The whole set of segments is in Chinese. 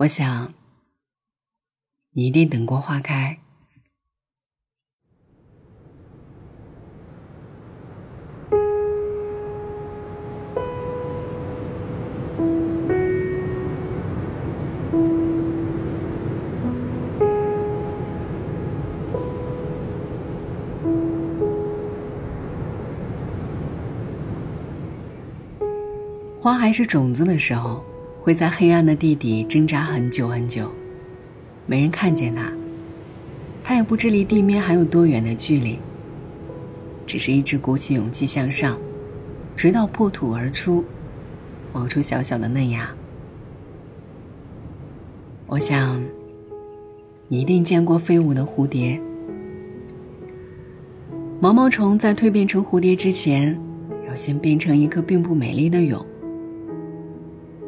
我想，你一定等过花开。花还是种子的时候。会在黑暗的地底挣扎很久很久，没人看见它，它也不知离地面还有多远的距离。只是一直鼓起勇气向上，直到破土而出，冒出小小的嫩芽。我想，你一定见过飞舞的蝴蝶。毛毛虫在蜕变成蝴蝶之前，要先变成一颗并不美丽的蛹。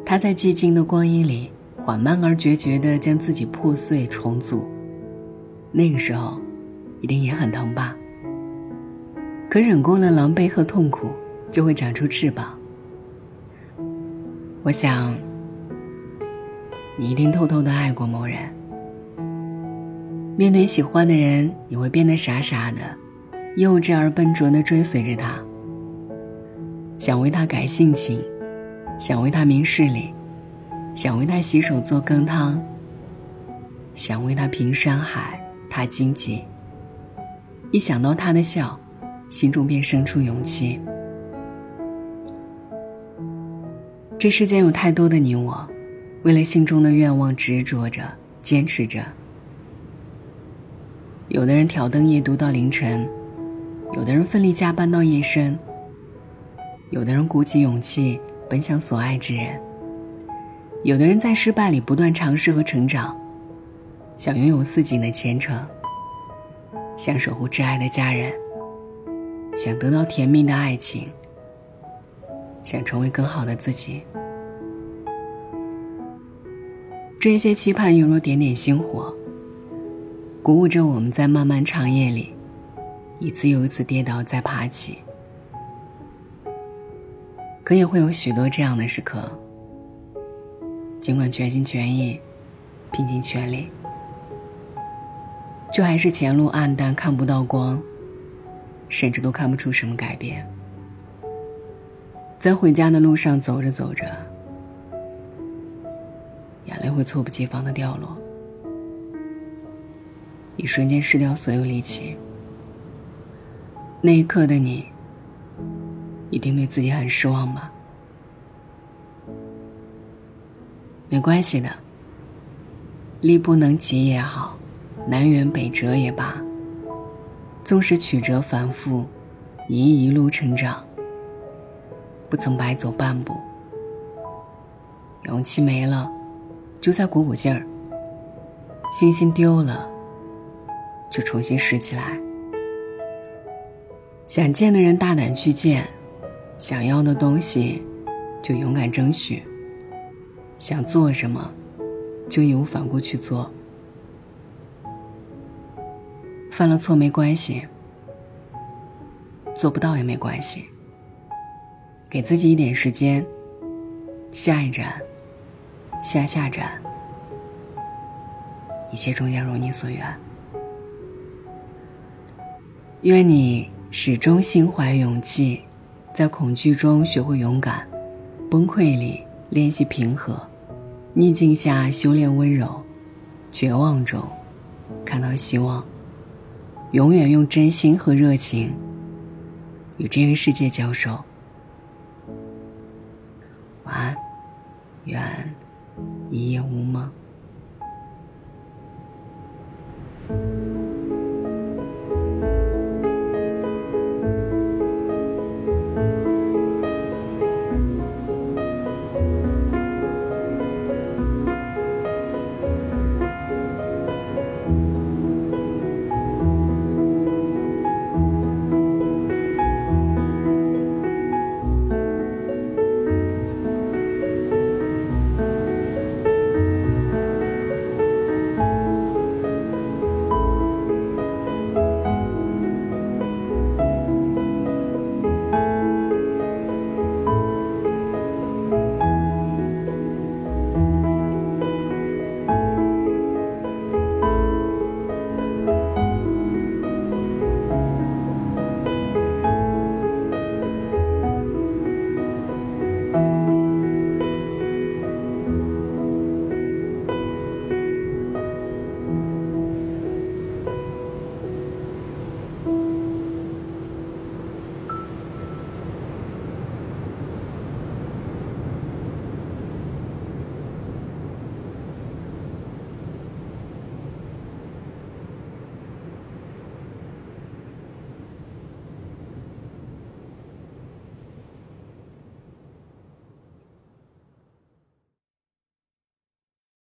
他在寂静的光阴里，缓慢而决绝地将自己破碎重组。那个时候，一定也很疼吧？可忍过了狼狈和痛苦，就会长出翅膀。我想，你一定偷偷的爱过某人。面对喜欢的人，你会变得傻傻的、幼稚而笨拙地追随着他，想为他改性情。想为他明事理，想为他洗手做羹汤，想为他平山海踏荆棘。一想到他的笑，心中便生出勇气。这世间有太多的你我，为了心中的愿望执着着、坚持着。有的人挑灯夜读到凌晨，有的人奋力加班到夜深，有的人鼓起勇气。奔向所爱之人。有的人在失败里不断尝试和成长，想拥有似锦的前程，想守护挚爱的家人，想得到甜蜜的爱情，想成为更好的自己。这些期盼犹如点点星火，鼓舞着我们在漫漫长夜里，一次又一次跌倒再爬起。可也会有许多这样的时刻，尽管全心全意、拼尽全力，就还是前路暗淡，看不到光，甚至都看不出什么改变。在回家的路上走着走着，眼泪会猝不及防的掉落，一瞬间失掉所有力气。那一刻的你。一定对自己很失望吧？没关系的，力不能及也好，南辕北辙也罢，纵使曲折反复，你一路成长，不曾白走半步。勇气没了，就再鼓鼓劲儿；信心丢了，就重新拾起来。想见的人，大胆去见。想要的东西，就勇敢争取；想做什么，就义无反顾去做。犯了错没关系，做不到也没关系。给自己一点时间，下一站，下下站，一切终将如你所愿。愿你始终心怀勇气。在恐惧中学会勇敢，崩溃里练习平和，逆境下修炼温柔，绝望中看到希望，永远用真心和热情与这个世界交手。晚安，愿一夜无梦。